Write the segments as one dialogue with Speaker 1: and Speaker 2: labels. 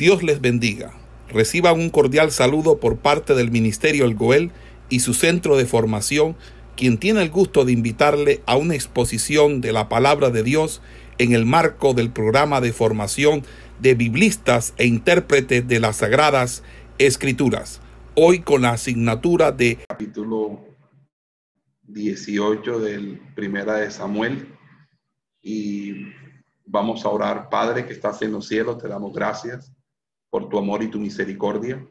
Speaker 1: Dios les bendiga. Reciban un cordial saludo por parte del Ministerio El Goel y su centro de formación, quien tiene el gusto de invitarle a una exposición de la palabra de Dios en el marco del programa de formación de biblistas e intérpretes de las Sagradas Escrituras. Hoy con la asignatura de
Speaker 2: capítulo 18 del Primera de Samuel y vamos a orar. Padre que estás en los cielos, te damos gracias por tu amor y tu misericordia.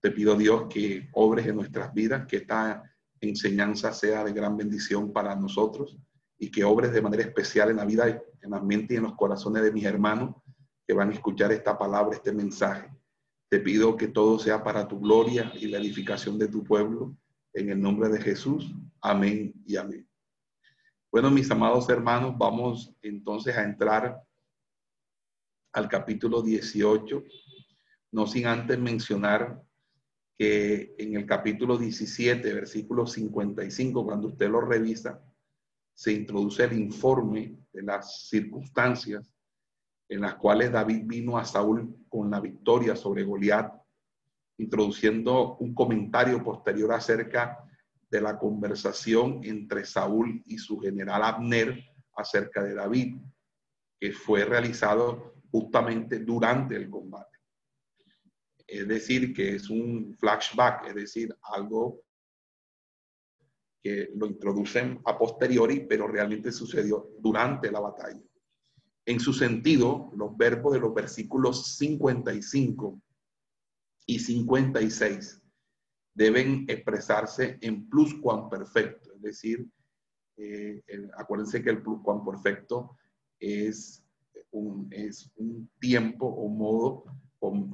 Speaker 2: Te pido, Dios, que obres en nuestras vidas, que esta enseñanza sea de gran bendición para nosotros y que obres de manera especial en la vida, en la mente y en los corazones de mis hermanos que van a escuchar esta palabra, este mensaje. Te pido que todo sea para tu gloria y la edificación de tu pueblo. En el nombre de Jesús. Amén y amén. Bueno, mis amados hermanos, vamos entonces a entrar al capítulo 18 no sin antes mencionar que en el capítulo 17, versículo 55, cuando usted lo revisa, se introduce el informe de las circunstancias en las cuales David vino a Saúl con la victoria sobre Goliat, introduciendo un comentario posterior acerca de la conversación entre Saúl y su general Abner acerca de David, que fue realizado justamente durante el combate es decir, que es un flashback, es decir, algo que lo introducen a posteriori, pero realmente sucedió durante la batalla. En su sentido, los verbos de los versículos 55 y 56 deben expresarse en pluscuamperfecto, es decir, eh, acuérdense que el pluscuamperfecto es un, es un tiempo o modo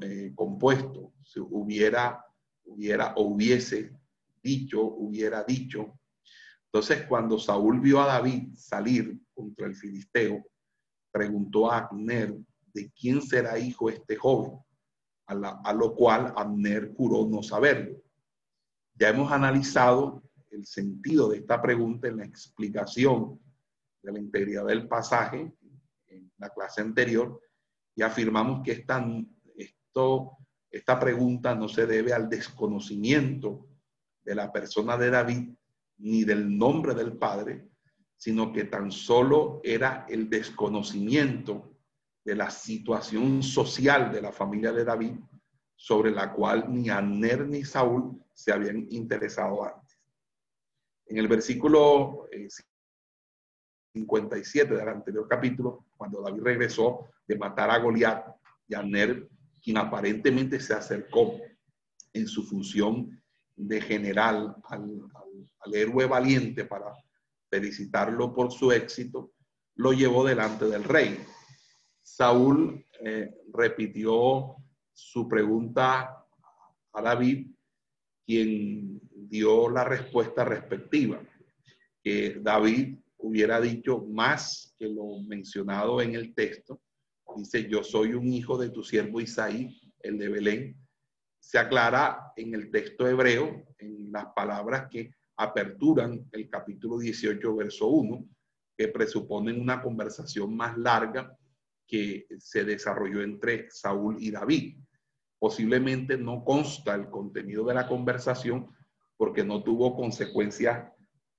Speaker 2: eh, compuesto, si hubiera, hubiera o hubiese dicho, hubiera dicho. Entonces, cuando Saúl vio a David salir contra el filisteo, preguntó a Abner de quién será hijo este joven, a, lo cual Abner juró no saberlo. Ya hemos analizado el sentido de esta pregunta en la explicación de la integridad del pasaje en la clase anterior y afirmamos que esta esta pregunta no se debe al desconocimiento de la persona de David ni del nombre del Padre, sino que tan solo era el desconocimiento de la situación social de la familia de David, sobre la cual ni Aner ni Saúl se habían interesado antes. En el versículo 57 del anterior capítulo, cuando David regresó de matar a Goliat y Aner quien aparentemente se acercó en su función de general al, héroe valiente para felicitarlo por su éxito, lo llevó delante del rey. Saúl eh, repitió su pregunta a David, quien dio la respuesta respectiva, que David hubiera dicho más que lo mencionado en el texto, dice, yo soy un hijo de tu siervo Isaí, el de Belén, se aclara en el texto hebreo, en las palabras que aperturan el capítulo 18, verso 1, que presuponen una conversación más larga que se desarrolló entre Saúl y David. Posiblemente no consta el contenido de la conversación porque no tuvo consecuencias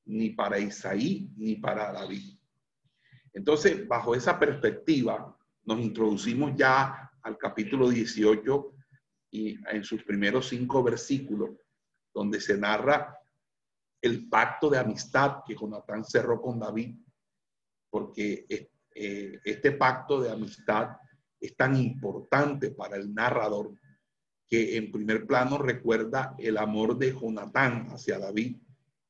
Speaker 2: ni para Isaí ni para David. Entonces, bajo esa perspectiva, nos introducimos ya al capítulo 18 y en sus primeros cinco versículos, donde se narra el pacto de amistad que Jonatán cerró con David, porque eh, este pacto de amistad es tan importante para el narrador que en primer plano recuerda el amor de Jonatán hacia David,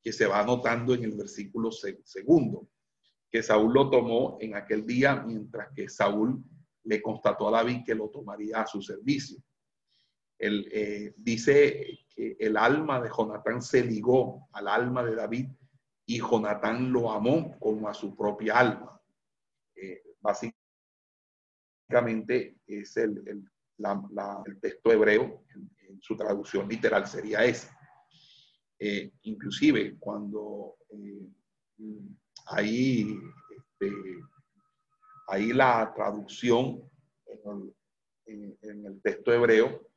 Speaker 2: que se va anotando en el versículo segundo que Saúl lo tomó en aquel día, mientras que Saúl le constató a David que lo tomaría a su servicio. Él eh, dice que el alma de Jonatán se ligó al alma de David y Jonatán lo amó como a su propia alma. Eh, básicamente es el, el, texto hebreo, en, su traducción literal sería ese. Eh, inclusive cuando ahí este, ahí la traducción en el texto hebreo,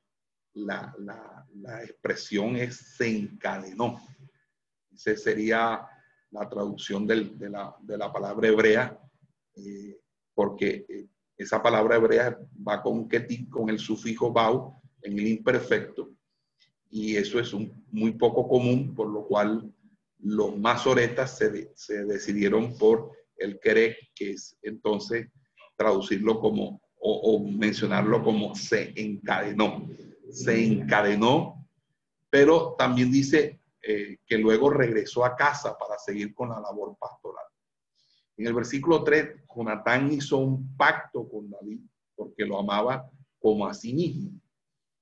Speaker 2: la, la, expresión es se encadenó. Esa sería la traducción del, de, la, de, la, palabra hebrea, eh, porque eh, esa palabra hebrea va con con el sufijo bau, en el imperfecto, y eso es un, muy poco común, por lo cual los masoretas se, se decidieron por el querer, que es entonces traducirlo como o, mencionarlo como se encadenó. Se encadenó, pero también dice eh, que luego regresó a casa para seguir con la labor pastoral. En el versículo 3, Jonatán hizo un pacto con David porque lo amaba como a sí mismo.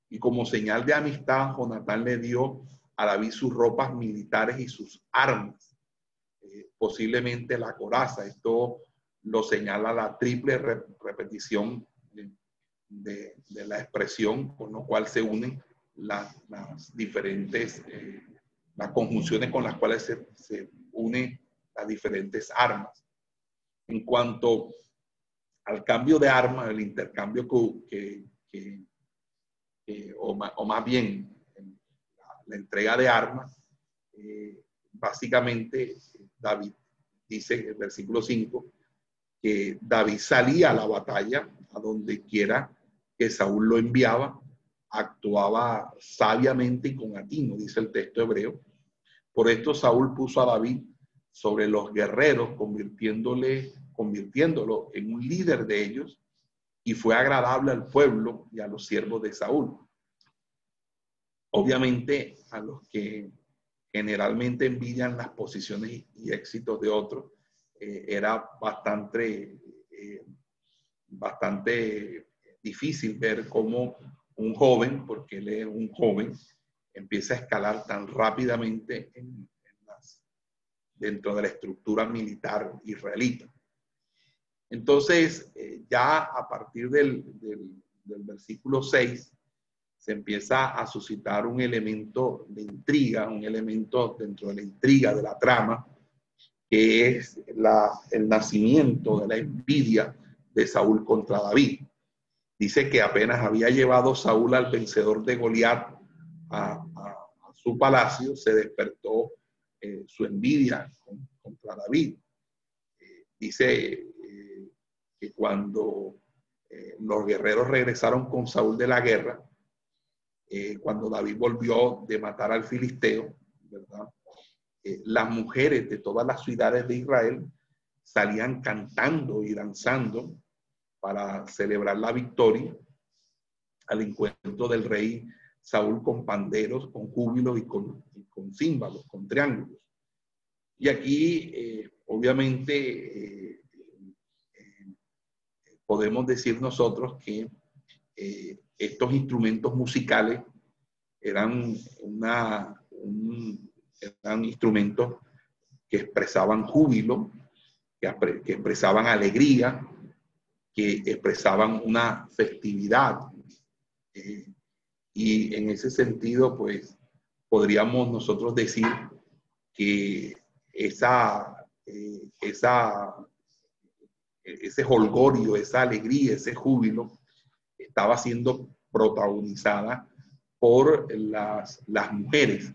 Speaker 2: Y como señal de amistad, Jonatán le dio a David sus ropas militares y sus armas, eh, posiblemente la coraza. Esto lo señala la triple repetición de, la expresión, con lo cual se unen las, diferentes, eh, las conjunciones con las cuales se, se unen las diferentes armas. En cuanto al cambio de armas, el intercambio que, o, más, bien la, entrega de armas, eh, básicamente David dice el versículo 5 que David salía a la batalla a donde quiera que Saúl lo enviaba, actuaba sabiamente y con atino, dice el texto hebreo. Por esto Saúl puso a David sobre los guerreros, convirtiéndole, convirtiéndolo en un líder de ellos, y fue agradable al pueblo y a los siervos de Saúl. Obviamente a los que generalmente envidian las posiciones y éxitos de otros, eh, era bastante, eh, bastante difícil ver cómo un joven, porque él es un joven, empieza a escalar tan rápidamente en, dentro de la estructura militar israelita. Entonces, eh, ya a partir del, del, versículo 6, se empieza a suscitar un elemento de intriga, un elemento dentro de la intriga de la trama, que es el nacimiento de la envidia de Saúl contra David. Dice que apenas había llevado Saúl al vencedor de Goliat a, su palacio, se despertó eh, su envidia contra David. Eh, dice eh, que cuando los guerreros regresaron con Saúl de la guerra, cuando David volvió de matar al filisteo, ¿verdad? las mujeres de todas las ciudades de Israel salían cantando y danzando para celebrar la victoria al encuentro del rey Saúl con panderos, con júbilo y con, con címbalos, con triángulos. Y aquí, eh, obviamente, eh, eh, podemos decir nosotros que estos instrumentos musicales eran, una, eran instrumentos que expresaban júbilo, que, que expresaban alegría, que expresaban una festividad. Eh, y en ese sentido, pues, podríamos nosotros decir que esa, eh, esa, ese holgorio, esa alegría, ese júbilo, estaba siendo protagonizada por las, las mujeres.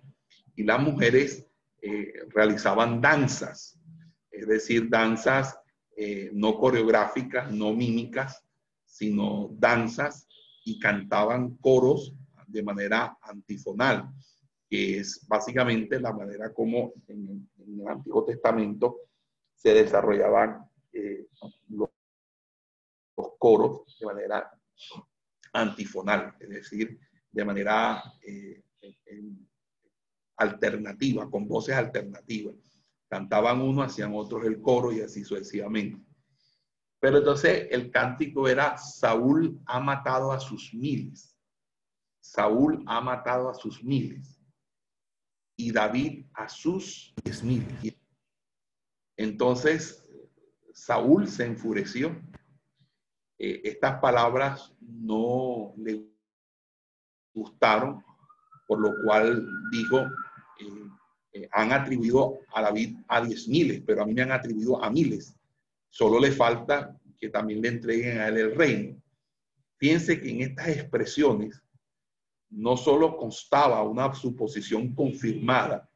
Speaker 2: Y las mujeres eh, realizaban danzas, es decir, danzas eh, no coreográficas, no mímicas, sino danzas y cantaban coros de manera antifonal, que es básicamente la manera como en, el Antiguo Testamento se desarrollaban eh, los, coros de manera antifonal, es decir, de manera eh, alternativa, con voces alternativas. Cantaban uno, hacían otros el coro y así sucesivamente. Pero entonces el cántico era, Saúl ha matado a sus miles. Saúl ha matado a sus miles. Y David a sus diez miles. Entonces Saúl se enfureció. Eh, estas palabras no le gustaron, por lo cual dijo, eh, eh, han atribuido a David a diez miles, pero a mí me han atribuido a miles. Solo le falta que también le entreguen a él el reino. Fíjense que en estas expresiones no solo constaba una suposición confirmada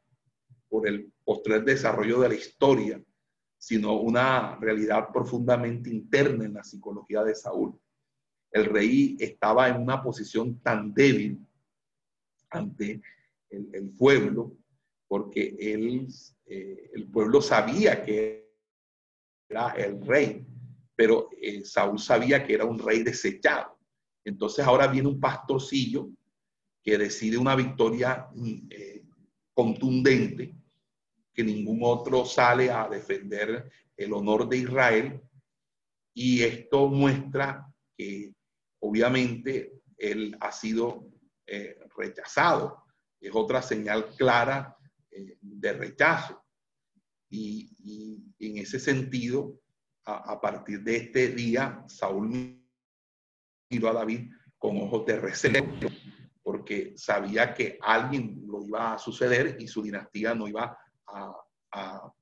Speaker 2: por el posterior desarrollo de la historia, sino una realidad profundamente interna en la psicología de Saúl. El rey estaba en una posición tan débil ante el, pueblo, porque él, eh, el pueblo sabía que era el rey, pero eh, Saúl sabía que era un rey desechado. Entonces ahora viene un pastorcillo que decide una victoria mm, eh, contundente, que ningún otro sale a defender el honor de Israel. Y esto muestra que obviamente él ha sido eh, rechazado. Es otra señal clara eh, de rechazo. Y, en ese sentido, a, partir de este día, Saúl miró a David con ojos de recelo porque sabía que alguien lo iba a suceder y su dinastía no iba a,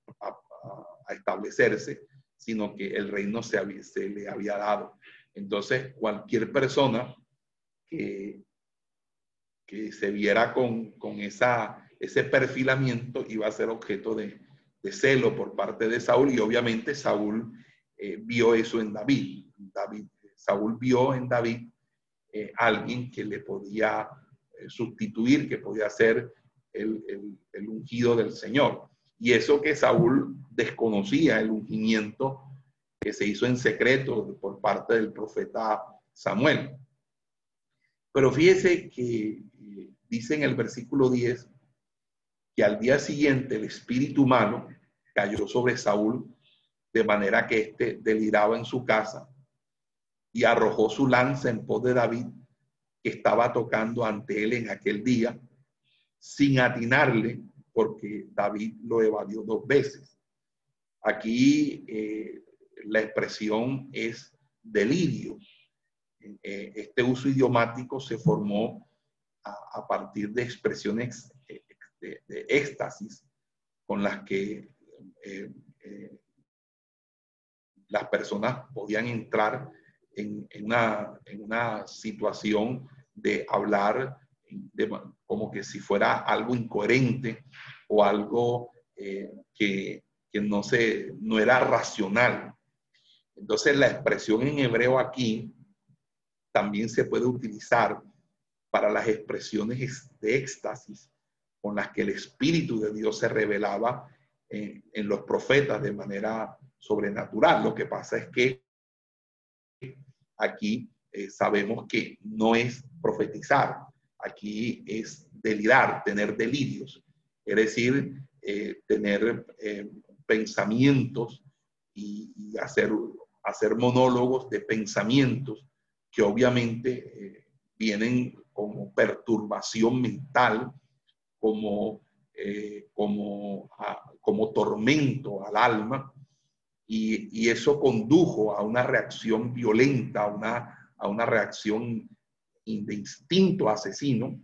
Speaker 2: establecerse, sino que el reino se, se, le había dado. Entonces, cualquier persona que, que se viera con, esa, ese perfilamiento iba a ser objeto de, celo por parte de Saúl y obviamente Saúl eh, vio eso en David. David. Saúl vio en David eh, alguien que le podía eh, sustituir, que podía ser el, ungido del Señor. Y eso que Saúl desconocía, el ungimiento que se hizo en secreto por parte del profeta Samuel. Pero fíjese que eh, dice en el versículo 10 que al día siguiente el espíritu humano cayó sobre Saúl de manera que éste deliraba en su casa y arrojó su lanza en pos de David, que estaba tocando ante él en aquel día, sin atinarle, porque David lo evadió dos veces. Aquí eh, la expresión es delirio. Eh, este uso idiomático se formó a, partir de expresiones eh, de, de, éxtasis con las que las personas podían entrar en, una, situación de hablar como que si fuera algo incoherente o algo eh, que, no, se, no era racional. Entonces la expresión en hebreo aquí también se puede utilizar para las expresiones de éxtasis con las que el Espíritu de Dios se revelaba en, en los profetas de manera sobrenatural. Lo que pasa es que aquí eh, sabemos que no es profetizar, aquí es delirar, tener delirios, es decir, eh, tener eh, pensamientos y, hacer, hacer monólogos de pensamientos que obviamente vienen como perturbación mental, como, como, como tormento al alma, y, eso condujo a una reacción violenta, a una, a una reacción de instinto asesino,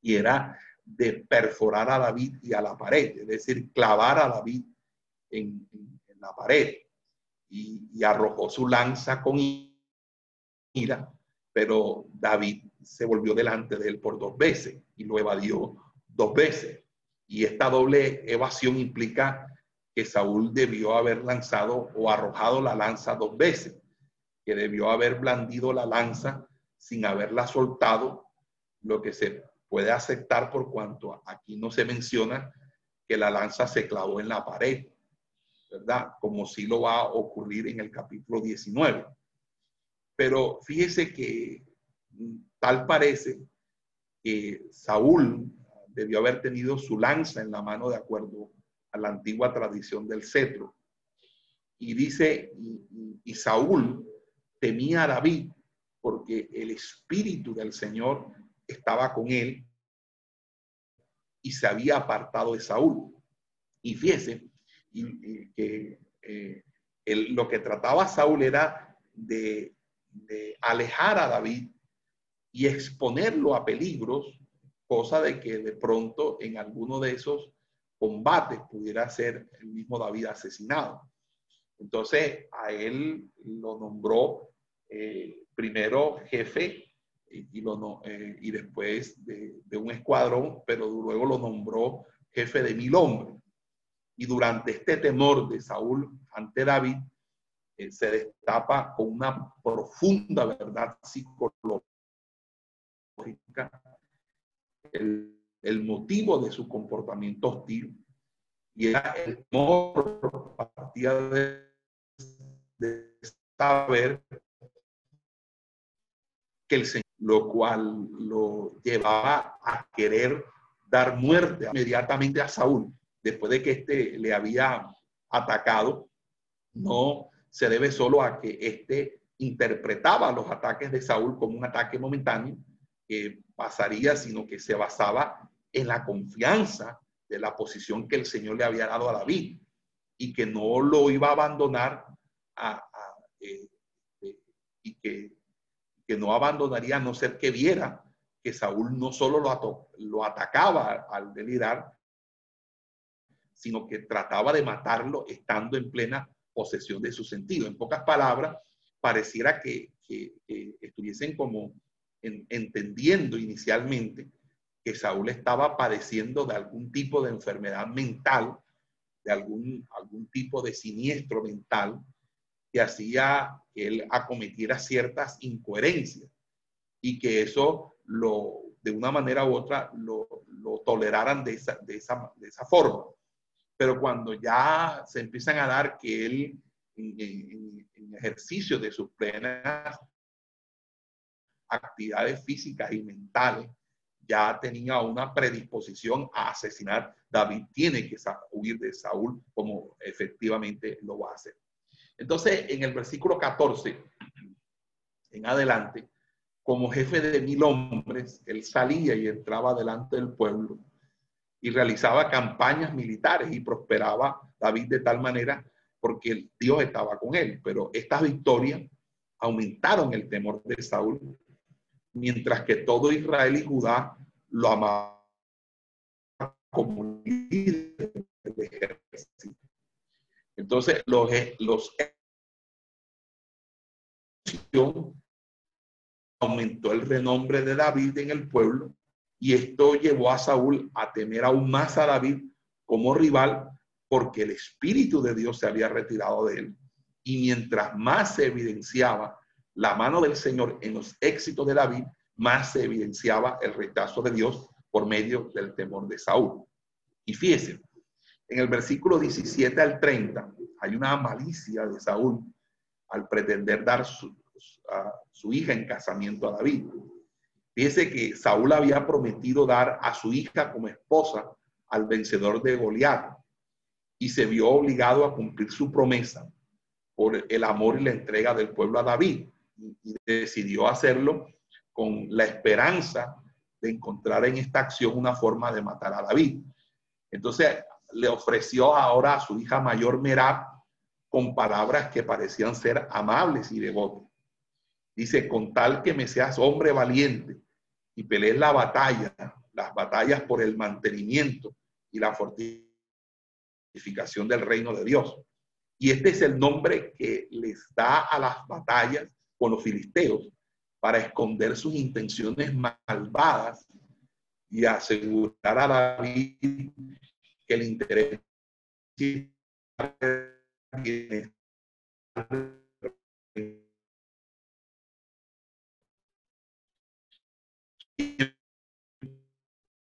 Speaker 2: y era de perforar a David y a la pared, es decir, clavar a David en, la pared. Y, arrojó su lanza con ira, pero David se volvió delante de él por dos veces y lo evadió dos veces. Y esta doble evasión implica que Saúl debió haber lanzado o arrojado la lanza dos veces, que debió haber blandido la lanza sin haberla soltado, lo que se puede aceptar por cuanto aquí no se menciona que la lanza se clavó en la pared, ¿verdad? Como si lo va a ocurrir en el capítulo 19. Pero fíjese que tal parece que Saúl debió haber tenido su lanza en la mano de acuerdo a la antigua tradición del cetro. Y dice, y, Saúl temía a David porque el espíritu del Señor estaba con él y se había apartado de Saúl. Y fíjese que eh, lo que trataba Saúl era de, alejar a David y exponerlo a peligros, cosa de que de pronto en alguno de esos combate pudiera ser el mismo David asesinado. Entonces a él lo nombró eh, primero jefe y, eh, después de, de, un escuadrón, pero luego lo nombró jefe de mil hombres. Y durante este temor de Saúl ante David, eh, se destapa con una profunda verdad psicológica el, el, motivo de su comportamiento hostil y era el temor partía de, de saber que el Señor, lo cual lo llevaba a querer dar muerte inmediatamente a Saúl, después de que éste le había atacado, no se debe solo a que éste interpretaba los ataques de Saúl como un ataque momentáneo que pasaría, sino que se basaba en la confianza de la posición que el Señor le había dado a David y que no lo iba a abandonar eh, eh, y que, que, no abandonaría a no ser que viera que Saúl no solo lo, atacaba al delirar, sino que trataba de matarlo estando en plena posesión de su sentido. En pocas palabras, pareciera que, estuviesen como entendiendo inicialmente que Saúl estaba padeciendo de algún tipo de enfermedad mental, de algún, algún tipo de siniestro mental que hacía que él acometiera ciertas incoherencias y que eso lo, de una manera u otra lo, toleraran de esa, de, esa, de esa forma. Pero cuando ya se empiezan a dar que él, en, ejercicio de sus plenas actividades físicas y mentales, ya tenía una predisposición a asesinar, David tiene que huir de Saúl como efectivamente lo va a hacer. Entonces, en el versículo 14 en adelante, como jefe de mil hombres, él salía y entraba delante del pueblo y realizaba campañas militares y prosperaba David de tal manera porque Dios estaba con él. Pero estas victorias aumentaron el temor de Saúl, mientras que todo Israel y Judá lo amaban como Entonces, los, los aumentó el renombre de David en el pueblo y esto llevó a Saúl a temer aún más a David como rival porque el Espíritu de Dios se había retirado de él. Y mientras más se evidenciaba la mano del Señor en los éxitos de David, más se evidenciaba el rechazo de Dios por medio del temor de Saúl. Y fíjense, en el versículo 17 al 30 hay una malicia de Saúl al pretender dar su, a su hija en casamiento a David. Dice que Saúl había prometido dar a su hija como esposa al vencedor de Goliat y se vio obligado a cumplir su promesa por el amor y la entrega del pueblo a David y decidió hacerlo con la esperanza de encontrar en esta acción una forma de matar a David. Entonces le ofreció ahora a su hija mayor Merab con palabras que parecían ser amables y devotas. Dice, con tal que me seas hombre valiente y pelees la batalla, las batallas por el mantenimiento y la fortificación del reino de Dios. Y este es el nombre que les da a las batallas con los filisteos para esconder sus intenciones malvadas y asegurar a David que el interés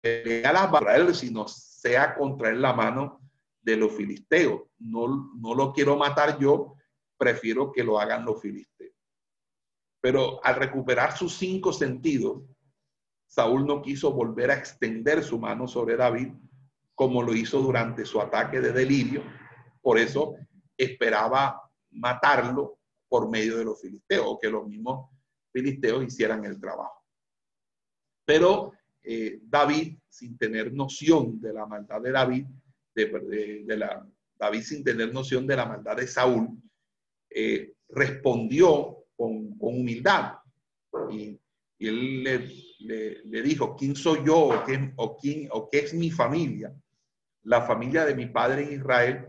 Speaker 2: pelea las barreras, sino sea contra la mano de los filisteos. No, no lo quiero matar yo, prefiero que lo hagan los filisteos. Pero al recuperar sus cinco sentidos, Saúl no quiso volver a extender su mano sobre David como lo hizo durante su ataque de delirio. Por eso esperaba matarlo por medio de los filisteos, o que los mismos filisteos hicieran el trabajo. Pero eh, David, sin tener noción de la maldad de David, de, la, David sin tener noción de la maldad de Saúl, eh, respondió con, humildad. Y, él le, dijo, ¿quién soy yo o quién, o qué es mi familia? La familia de mi padre en Israel,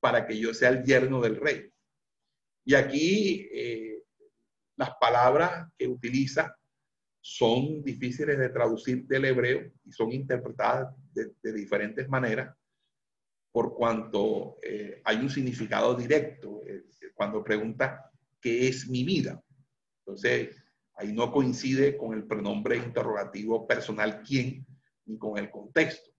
Speaker 2: para que yo sea el yerno del rey. Y aquí eh, las palabras que utiliza son difíciles de traducir del hebreo y son interpretadas de, diferentes maneras por cuanto eh, hay un significado directo eh, cuando pregunta qué es mi vida. Entonces, ahí no coincide con el pronombre interrogativo personal quién ni con el contexto.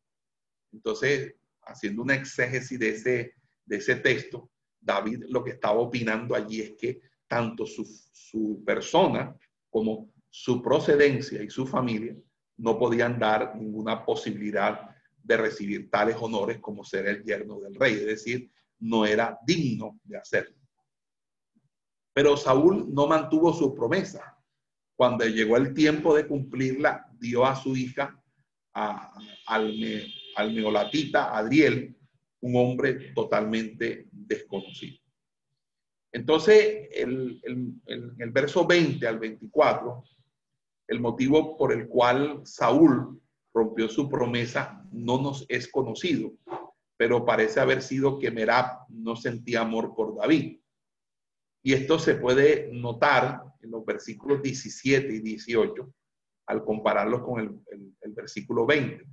Speaker 2: Entonces, haciendo una exégesis de ese, de ese texto, David lo que estaba opinando allí es que tanto su, su persona como su procedencia y su familia no podían dar ninguna posibilidad de recibir tales honores como ser el yerno del rey, es decir, no era digno de hacerlo. Pero Saúl no mantuvo su promesa. Cuando llegó el tiempo de cumplirla, dio a su hija, al, al neolatita Adriel, un hombre totalmente desconocido. Entonces, el, el, verso 20 al 24, el motivo por el cual Saúl rompió su promesa no nos es conocido, pero parece haber sido que Merab no sentía amor por David. Y esto se puede notar en los versículos 17 y 18 al compararlos con el, el versículo 20.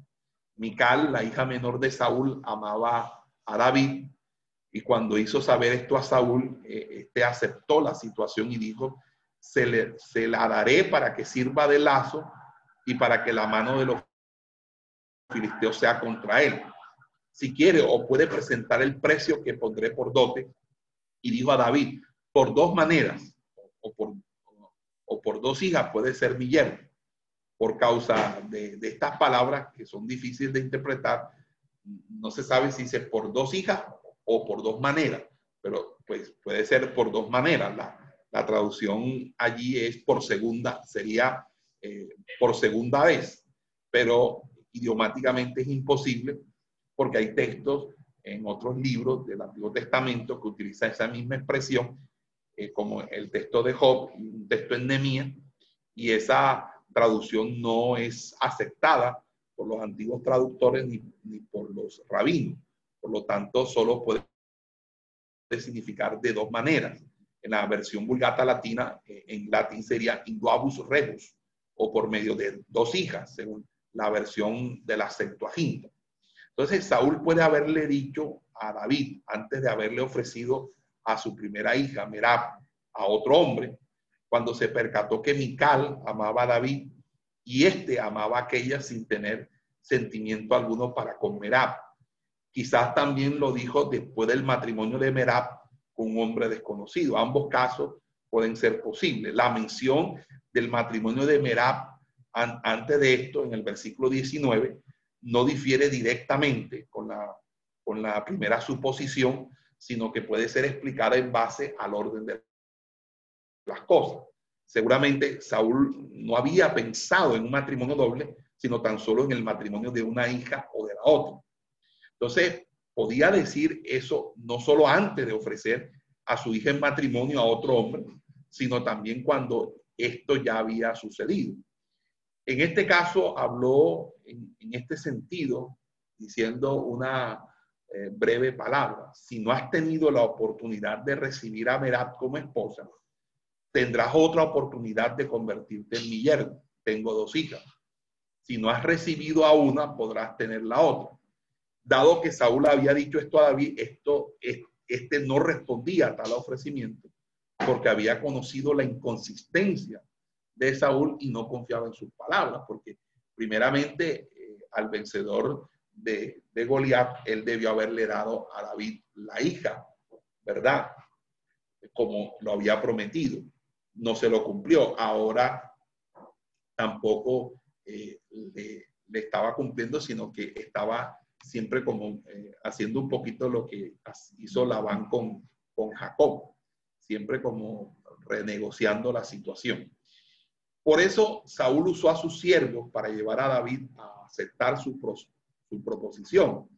Speaker 2: Mical, la hija menor de Saúl, amaba a David y cuando hizo saber esto a Saúl, eh, este aceptó la situación y dijo, se, le, se la daré para que sirva de lazo y para que la mano de los filisteos sea contra él. Si quiere o puede presentar el precio que pondré por dote. Y dijo a David, por dos maneras, o por, o por dos hijas puede ser mi yerno. Por causa de, de estas palabras que son difíciles de interpretar, no se sabe si es por dos hijas o por dos maneras, pero pues puede ser por dos maneras. La, la traducción allí es por segunda, sería eh, por segunda vez, pero idiomáticamente es imposible porque hay textos en otros libros del Antiguo Testamento que utilizan esa misma expresión, eh, como el texto de Job y un texto en Nehemías, y esa traducción no es aceptada por los antiguos traductores ni, ni por los rabinos. Por lo tanto, solo puede significar de dos maneras. En la versión vulgata latina, eh, en latín sería induabus rebus, o por medio de dos hijas, según la versión de la Septuaginta. Entonces, Saúl puede haberle dicho a David, antes de haberle ofrecido a su primera hija, Merab, a otro hombre, cuando se percató que Mical amaba a David y éste amaba a aquella sin tener sentimiento alguno para con Merab. Quizás también lo dijo después del matrimonio de Merab con un hombre desconocido. Ambos casos pueden ser posibles. La mención del matrimonio de Merab antes de esto, en el versículo 19, no difiere directamente con la, con la primera suposición, sino que puede ser explicada en base al orden de las cosas. Seguramente Saúl no había pensado en un matrimonio doble, sino tan solo en el matrimonio de una hija o de la otra. Entonces, podía decir eso no solo antes de ofrecer a su hija en matrimonio a otro hombre, sino también cuando esto ya había sucedido. En este caso habló en, este sentido, diciendo una eh, breve palabra. Si no has tenido la oportunidad de recibir a Merat como esposa, tendrás otra oportunidad de convertirte en mi yerno. Tengo dos hijas. Si no has recibido a una, podrás tener la otra dado que Saúl había dicho esto a David, esto, este no respondía a tal ofrecimiento porque había conocido la inconsistencia de Saúl y no confiaba en sus palabras, porque primeramente eh, al vencedor de, de Goliat, él debió haberle dado a David la hija, ¿verdad? Como lo había prometido. No se lo cumplió. Ahora tampoco eh, le, estaba cumpliendo, sino que estaba siempre como eh, haciendo un poquito lo que hizo Labán con, con Jacob, siempre como renegociando la situación. Por eso Saúl usó a sus siervos para llevar a David a aceptar su, su proposición.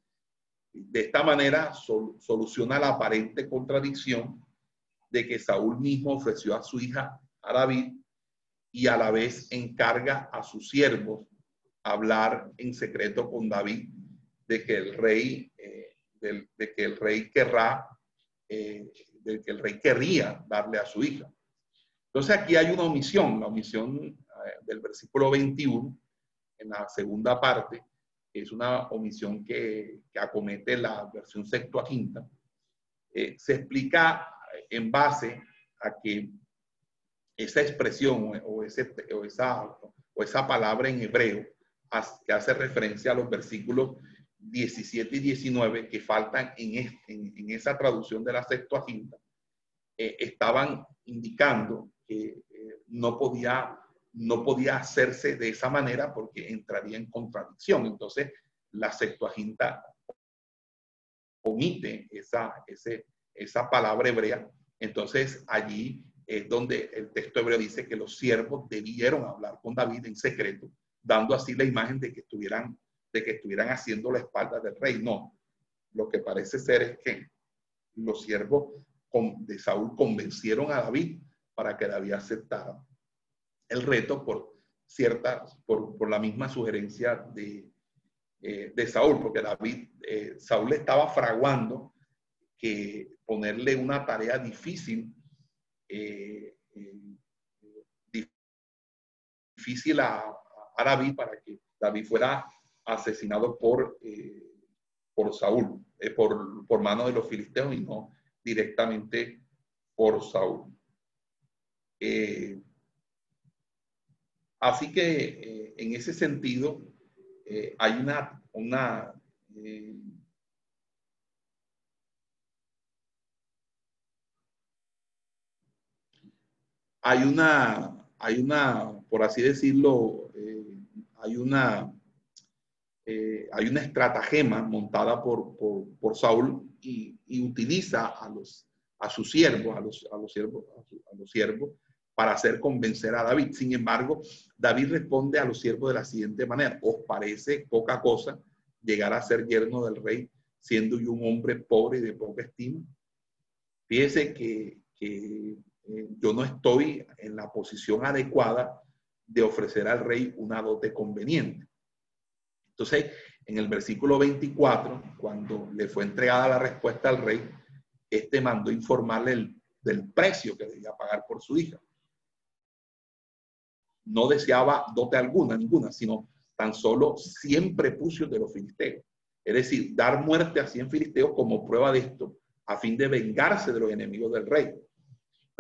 Speaker 2: De esta manera soluciona la aparente contradicción de que Saúl mismo ofreció a su hija a David y a la vez encarga a sus siervos hablar en secreto con David de que el rey, eh, de que el rey querrá, eh, de que el rey querría darle a su hija. Entonces aquí hay una omisión, la omisión eh, del versículo 21, en la segunda parte, es una omisión que, que acomete la versión Septuaginta, eh, se explica en base a que esa expresión o, ese, o, esa, o esa palabra en hebreo que hace referencia a los versículos 17 y 19 que faltan en, en, esa traducción de la Septuaginta, eh, estaban indicando que eh, no, podía, no podía hacerse de esa manera porque entraría en contradicción. Entonces, la Septuaginta omite esa, ese, esa palabra hebrea. Entonces, allí es donde el texto hebreo dice que los siervos debieron hablar con David en secreto, dando así la imagen de que estuvieran, de que estuvieran haciendo la espalda del rey. No, lo que parece ser es que los siervos de Saúl convencieron a David para que David aceptara el reto por cierta, por, por la misma sugerencia de, eh, de Saúl, porque David, eh, Saúl estaba fraguando que ponerle una tarea difícil eh, difícil a, David para que David fuera asesinado por, eh, por Saúl, eh, por, por mano de los filisteos y no directamente por Saúl. así que en ese sentido hay una, una hay una, hay una, por así decirlo, eh, hay una, eh, hay una estratagema montada por, por, Saúl y, utiliza a los, a sus siervos, a los, a los siervos, a, los siervos, para hacer convencer a David. Sin embargo, David responde a los siervos de la siguiente manera: ¿Os parece poca cosa llegar a ser yerno del rey, siendo yo un hombre pobre y de poca estima? Fíjese que eh, yo no estoy en la posición adecuada de ofrecer al rey una dote conveniente. Entonces, en el versículo 24, cuando le fue entregada la respuesta al rey, este mandó informarle del precio que debía pagar por su hija. No deseaba dote alguna, ninguna, sino tan solo 100 prepucios de los filisteos. Es decir, dar muerte a 100 filisteos como prueba de esto, a fin de vengarse de los enemigos del rey.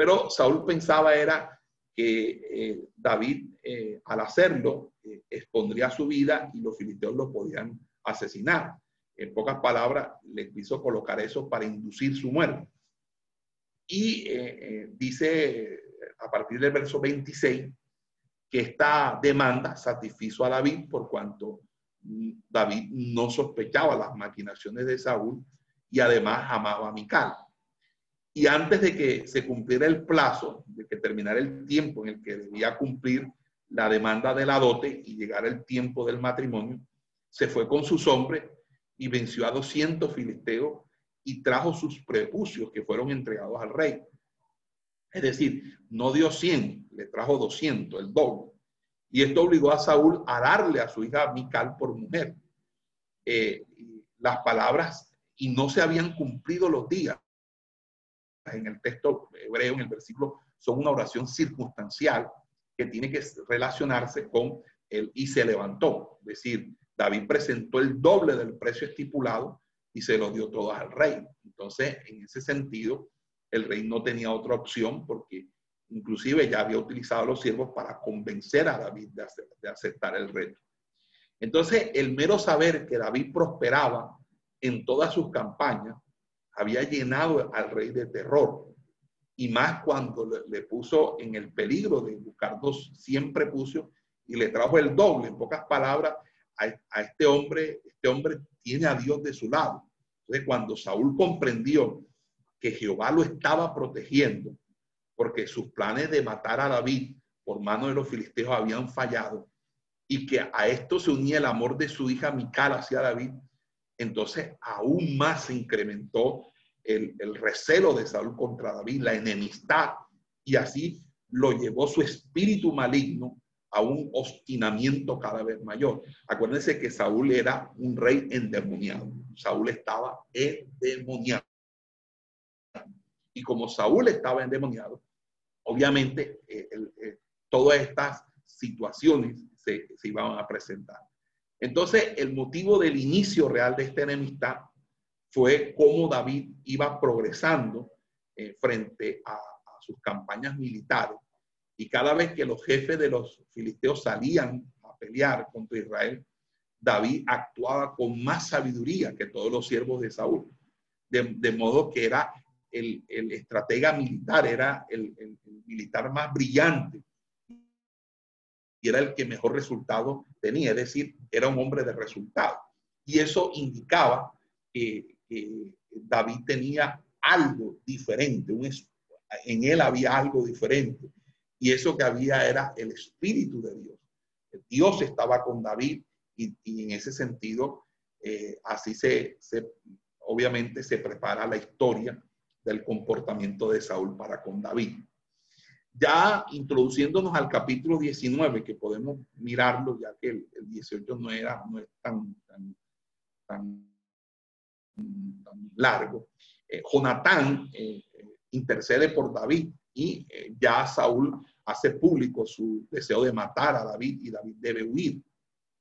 Speaker 2: Pero Saúl pensaba era que eh, David, eh, al hacerlo, eh, expondría su vida y los filisteos lo podían asesinar. En pocas palabras, le quiso colocar eso para inducir su muerte. Y dice a partir del verso 26 que esta demanda satisfizo a David por cuanto mm, David no sospechaba las maquinaciones de Saúl y además amaba a Mical. Y antes de que se cumpliera el plazo, de que terminara el tiempo en el que debía cumplir la demanda de la dote y llegara el tiempo del matrimonio, se fue con sus hombres y venció a 200 filisteos y trajo sus prepucios que fueron entregados al rey. Es decir, no dio 100, le trajo 200, el doble. Y esto obligó a Saúl a darle a su hija Mical por mujer. Eh, las palabras, y no se habían cumplido los días en el texto hebreo, en el versículo, son una oración circunstancial que tiene que relacionarse con el y se levantó. Es decir, David presentó el doble del precio estipulado y se lo dio todo al rey. Entonces, en ese sentido, el rey no tenía otra opción porque inclusive ya había utilizado a los siervos para convencer a David de, de aceptar el reto. Entonces, el mero saber que David prosperaba en todas sus campañas había llenado al rey de terror. Y más cuando le, puso en el peligro de buscar dos, siempre puso y le trajo el doble. En pocas palabras, a, este hombre, este hombre tiene a Dios de su lado. Entonces, cuando Saúl comprendió que Jehová lo estaba protegiendo, porque sus planes de matar a David por mano de los filisteos habían fallado, y que a esto se unía el amor de su hija Mical hacia David, entonces aún más se incrementó el, recelo de Saúl contra David, la enemistad, y así lo llevó su espíritu maligno a un obstinamiento cada vez mayor. Acuérdense que Saúl era un rey endemoniado. Saúl estaba endemoniado. Y como Saúl estaba endemoniado, obviamente eh, eh, todas estas situaciones se, se iban a presentar. Entonces, el motivo del inicio real de esta enemistad fue cómo David iba progresando eh, frente a, sus campañas militares. Y cada vez que los jefes de los filisteos salían a pelear contra Israel, David actuaba con más sabiduría que todos los siervos de Saúl. De, modo que era el, estratega militar, era el, el, militar más brillante y era el que mejor resultado tenía, es decir, era un hombre de resultado. Y eso indicaba que, David tenía algo diferente, un, en él había algo diferente. Y eso que había era el Espíritu de Dios. Dios estaba con David y, en ese sentido, eh, así se, obviamente se prepara la historia del comportamiento de Saúl para con David. Ya introduciéndonos al capítulo 19, que podemos mirarlo, ya que el, 18 no, era, no es tan, tan, largo, eh, Jonatán eh, intercede por David y eh, ya Saúl hace público su deseo de matar a David y David debe huir.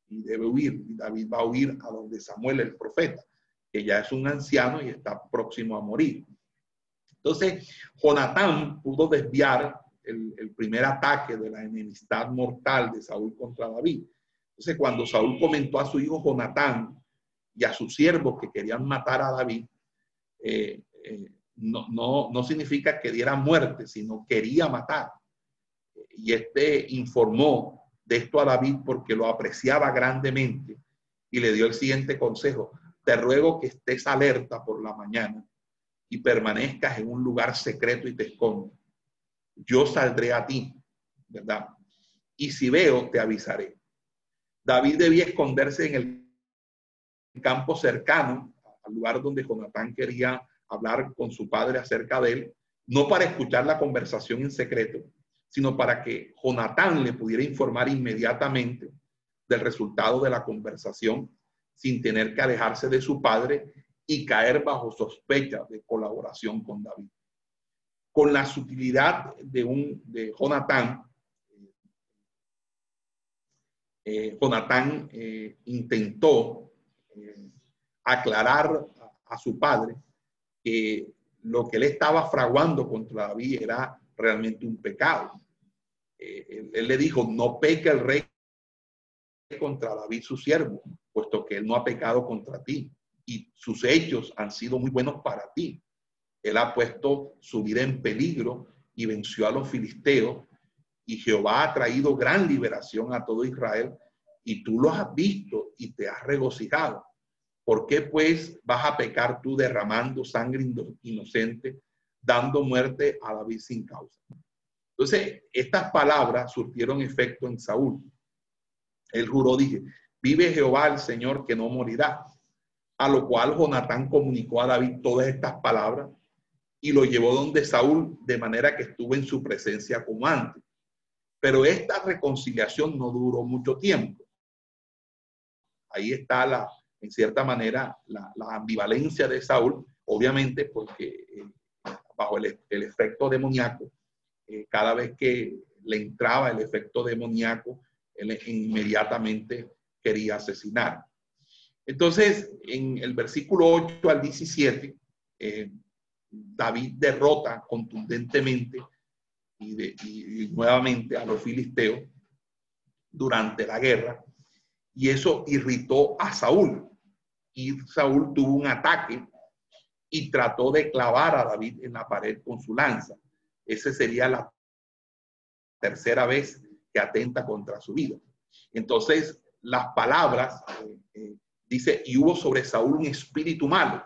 Speaker 2: Y debe huir. Y David va a huir a donde Samuel el profeta, que ya es un anciano y está próximo a morir. Entonces, Jonatán pudo desviar el, primer ataque de la enemistad mortal de Saúl contra David. Entonces, cuando Saúl comentó a su hijo Jonatán y a sus siervos que querían matar a David, eh, eh, no, no, no significa que diera muerte, sino quería matar. Y este informó de esto a David porque lo apreciaba grandemente y le dio el siguiente consejo. Te ruego que estés alerta por la mañana y permanezcas en un lugar secreto y te escondas. Yo saldré a ti, ¿verdad? Y si veo, te avisaré. David debía esconderse en el campo cercano al lugar donde Jonatán quería hablar con su padre acerca de él, no para escuchar la conversación en secreto, sino para que Jonatán le pudiera informar inmediatamente del resultado de la conversación sin tener que alejarse de su padre y caer bajo sospecha de colaboración con David. Con la sutilidad de, un, de Jonatán, eh, eh, intentó eh, aclarar a, su padre que lo que él estaba fraguando contra David era realmente un pecado. Eh, él, le dijo, no peque el rey contra David su siervo, puesto que él no ha pecado contra ti y sus hechos han sido muy buenos para ti. Él ha puesto su vida en peligro y venció a los filisteos y Jehová ha traído gran liberación a todo Israel y tú lo has visto y te has regocijado. ¿Por qué pues vas a pecar tú derramando sangre inocente, dando muerte a David sin causa? Entonces, estas palabras surtieron efecto en Saúl. Él juró, dije, vive Jehová el Señor que no morirá. A lo cual Jonatán comunicó a David todas estas palabras y lo llevó donde Saúl, de manera que estuvo en su presencia como antes. Pero esta reconciliación no duró mucho tiempo. Ahí está la, en cierta manera, la, ambivalencia de Saúl, obviamente porque eh, bajo el, efecto demoníaco, eh, cada vez que le entraba el efecto demoníaco, él inmediatamente quería asesinar. Entonces, en el versículo 8 al 17, eh, David derrota contundentemente y, nuevamente a los filisteos durante la guerra, y eso irritó a Saúl y Saúl tuvo un ataque y trató de clavar a David en la pared con su lanza. Esa sería la tercera vez que atenta contra su vida. Entonces, las palabras, eh, eh, dice, y hubo sobre Saúl un espíritu malo.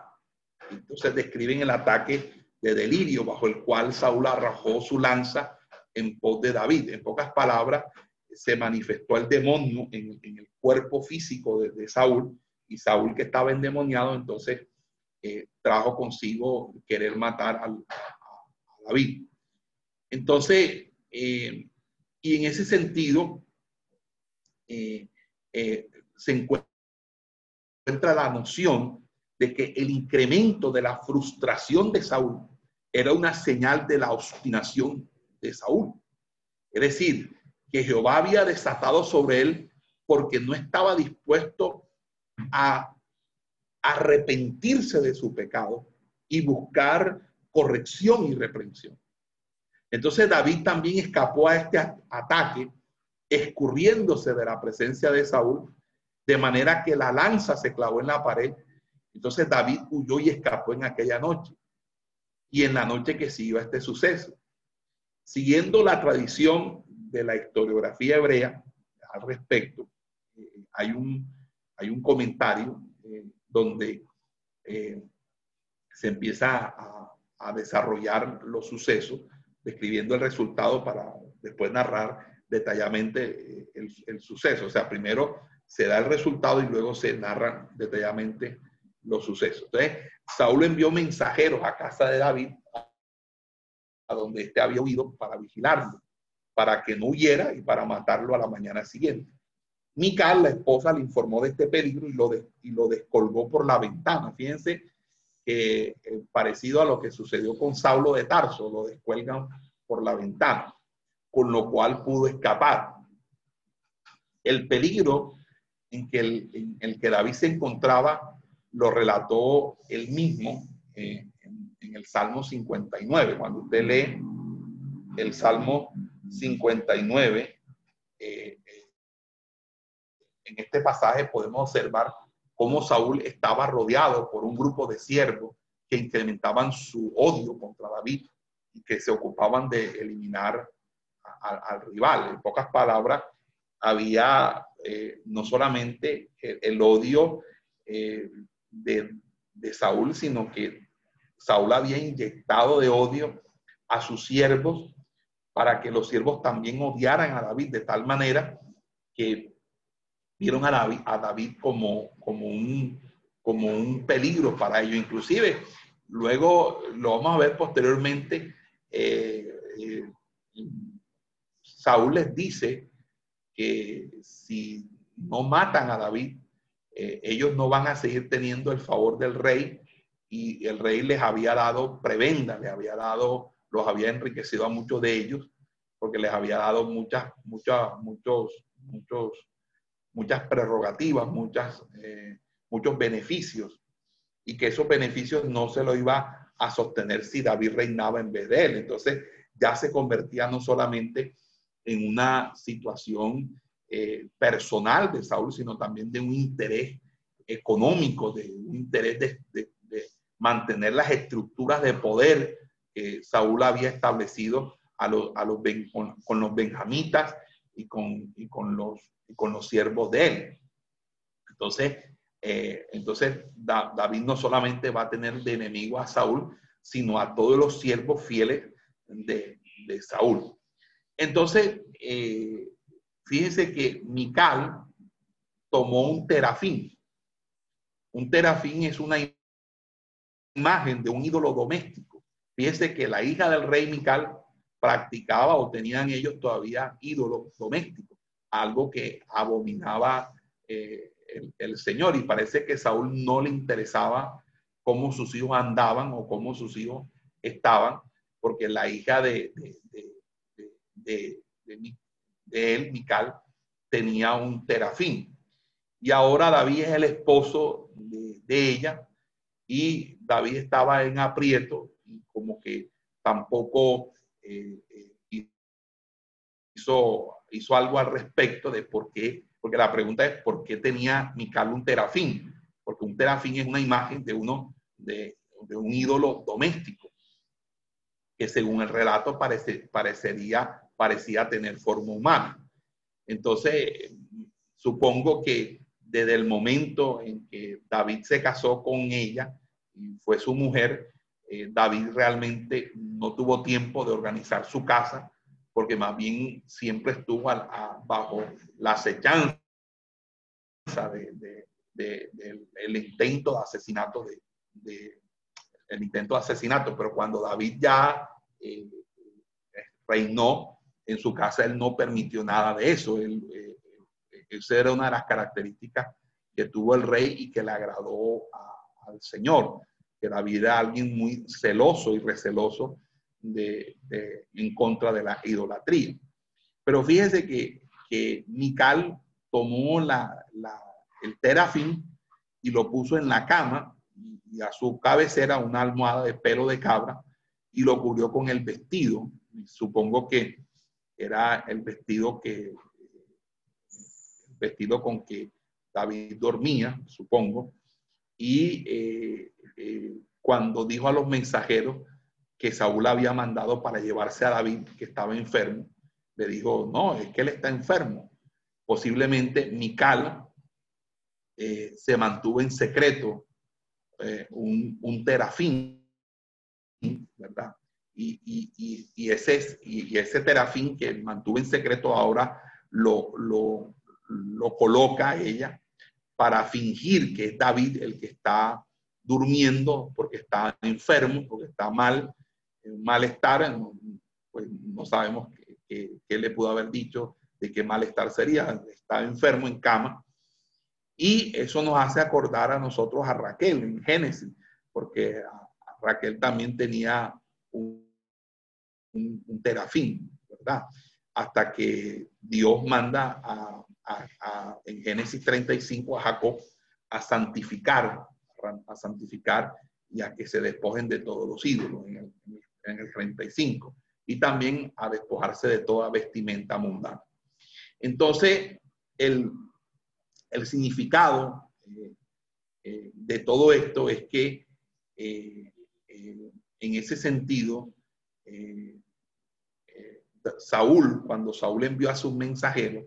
Speaker 2: Entonces describen el ataque de delirio bajo el cual Saúl arrojó su lanza en pos de David. En pocas palabras, se manifestó el demonio en, el cuerpo físico de Saúl y Saúl que estaba endemoniado, entonces eh, trajo consigo querer matar a, David. Entonces, eh, y en ese sentido, eh, se encuentra la noción de que el incremento de la frustración de Saúl era una señal de la obstinación de Saúl. Es decir, que Jehová había desatado sobre él porque no estaba dispuesto a arrepentirse de su pecado y buscar corrección y reprensión. Entonces David también escapó a este ataque, escurriéndose de la presencia de Saúl, de manera que la lanza se clavó en la pared. Entonces David huyó y escapó en aquella noche. Y en la noche que siguió este suceso, siguiendo la tradición de la historiografía hebrea al respecto, eh, hay, un, hay un comentario eh, donde eh, se empieza a, a, desarrollar los sucesos, describiendo el resultado para después narrar detalladamente el, suceso. O sea, primero se da el resultado y luego se narran detalladamente los sucesos. Entonces, Saúl envió mensajeros a casa de David, a donde éste había huido, para vigilarlo para que no huyera y para matarlo a la mañana siguiente. Mical, la esposa, le informó de este peligro y lo, y lo descolgó por la ventana. Fíjense que eh, parecido a lo que sucedió con Saulo de Tarso, lo descuelgan por la ventana, con lo cual pudo escapar. El peligro en que, el, en el que David se encontraba lo relató él mismo eh, en, el Salmo 59. Cuando usted lee el Salmo 59, eh, eh, en este pasaje podemos observar cómo Saúl estaba rodeado por un grupo de siervos que incrementaban su odio contra David y que se ocupaban de eliminar al rival. En pocas palabras, había no solamente el, odio de, Saúl, sino que Saúl había inyectado de odio a sus siervos para que los siervos también odiaran a David de tal manera que vieron a David, a David como, como, un, como un peligro para ellos. Inclusive, luego lo vamos a ver posteriormente, eh, eh, Saúl les dice que si no matan a David, eh, ellos no van a seguir teniendo el favor del rey y el rey les había dado prebenda, les había dado los había enriquecido a muchos de ellos porque les había dado muchas, muchas, muchos, muchos, muchas prerrogativas, muchas, eh, muchos beneficios y que esos beneficios no se lo iba a sostener si David reinaba en vez de él. Entonces ya se convertía no solamente en una situación eh, personal de Saúl, sino también de un interés económico, de un interés de, mantener las estructuras de poder que Saúl había establecido a los, a los con, los benjamitas y con, y con, los, y con los siervos de él. Entonces, eh, entonces David no solamente va a tener de enemigo a Saúl, sino a todos los siervos fieles de, de Saúl. Entonces, eh, fíjense que Mical tomó un terafín. Un terafín es una imagen de un ídolo doméstico. Fíjense que la hija del rey Mical practicaba o tenían ellos todavía ídolos domésticos, algo que abominaba eh, el, Señor. Y parece que Saúl no le interesaba cómo sus hijos andaban o cómo sus hijos estaban, porque la hija de, de, él, Mical, tenía un terafín. Y ahora David es el esposo de, ella y David estaba en aprieto y como que tampoco eh, eh, hizo, hizo algo al respecto de por qué, porque la pregunta es por qué tenía Mical un terafín, porque un terafín es una imagen de uno, de, un ídolo doméstico, que según el relato parece, parecería, parecía tener forma humana. Entonces, supongo que desde el momento en que David se casó con ella y fue su mujer, eh, David realmente no tuvo tiempo de organizar su casa porque más bien siempre estuvo bajo la acechanza de, del intento de asesinato de, el intento de asesinato, pero cuando David ya eh, reinó en su casa, él no permitió nada de eso. Él, eh, esa era una de las características que tuvo el rey y que le agradó al Señor que David era alguien muy celoso y receloso de, en contra de la idolatría. Pero fíjese que, que Mical tomó la, el terafín y lo puso en la cama y a su cabecera una almohada de pelo de cabra y lo cubrió con el vestido. Supongo que era el vestido que el vestido con que David dormía, supongo. Y eh, eh, cuando dijo a los mensajeros que Saúl había mandado para llevarse a David, que estaba enfermo, le dijo, no, es que él está enfermo. Posiblemente Mical eh, se mantuvo en secreto un, un terafín ¿verdad? Y, y, ese, y, ese terafín que mantuvo en secreto ahora lo, lo, lo coloca ella para fingir que es David el que está durmiendo porque está enfermo, porque está mal, en malestar, pues no sabemos qué, le pudo haber dicho de qué malestar sería, está enfermo en cama. Y eso nos hace acordar a nosotros a Raquel en Génesis, porque Raquel también tenía un, un, terafín, ¿verdad? Hasta que Dios manda a, en Génesis 35 a Jacob a santificar, a santificar y a que se despojen de todos los ídolos en el, en el 35 y también a despojarse de toda vestimenta mundana. Entonces, el, significado eh, eh, de todo esto es que eh, en ese sentido, Saúl, cuando Saúl envió a sus mensajeros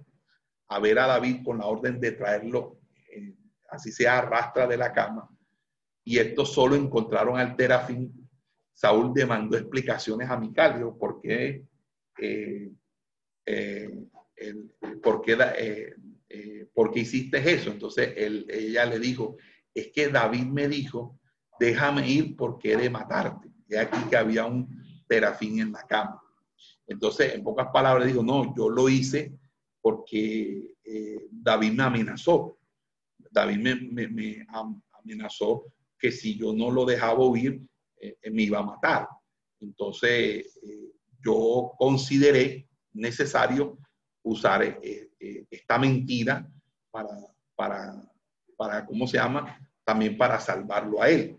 Speaker 2: a ver a David con la orden de traerlo, eh, así sea arrastra de la cama, y estos solo encontraron al terafín, Saúl demandó explicaciones a Mical, ¿por qué? ¿por, qué ¿Por qué hiciste eso? Entonces ella le dijo, es que David me dijo déjame ir porque he de matarte. Y aquí que había un terafín en la cama. Entonces, en pocas palabras, digo, no, yo lo hice porque eh, David me amenazó. David me, amenazó que si yo no lo dejaba huir, eh, me iba a matar. Entonces, eh, yo consideré necesario usar esta mentira para, para, para, ¿cómo se llama? También para salvarlo a él.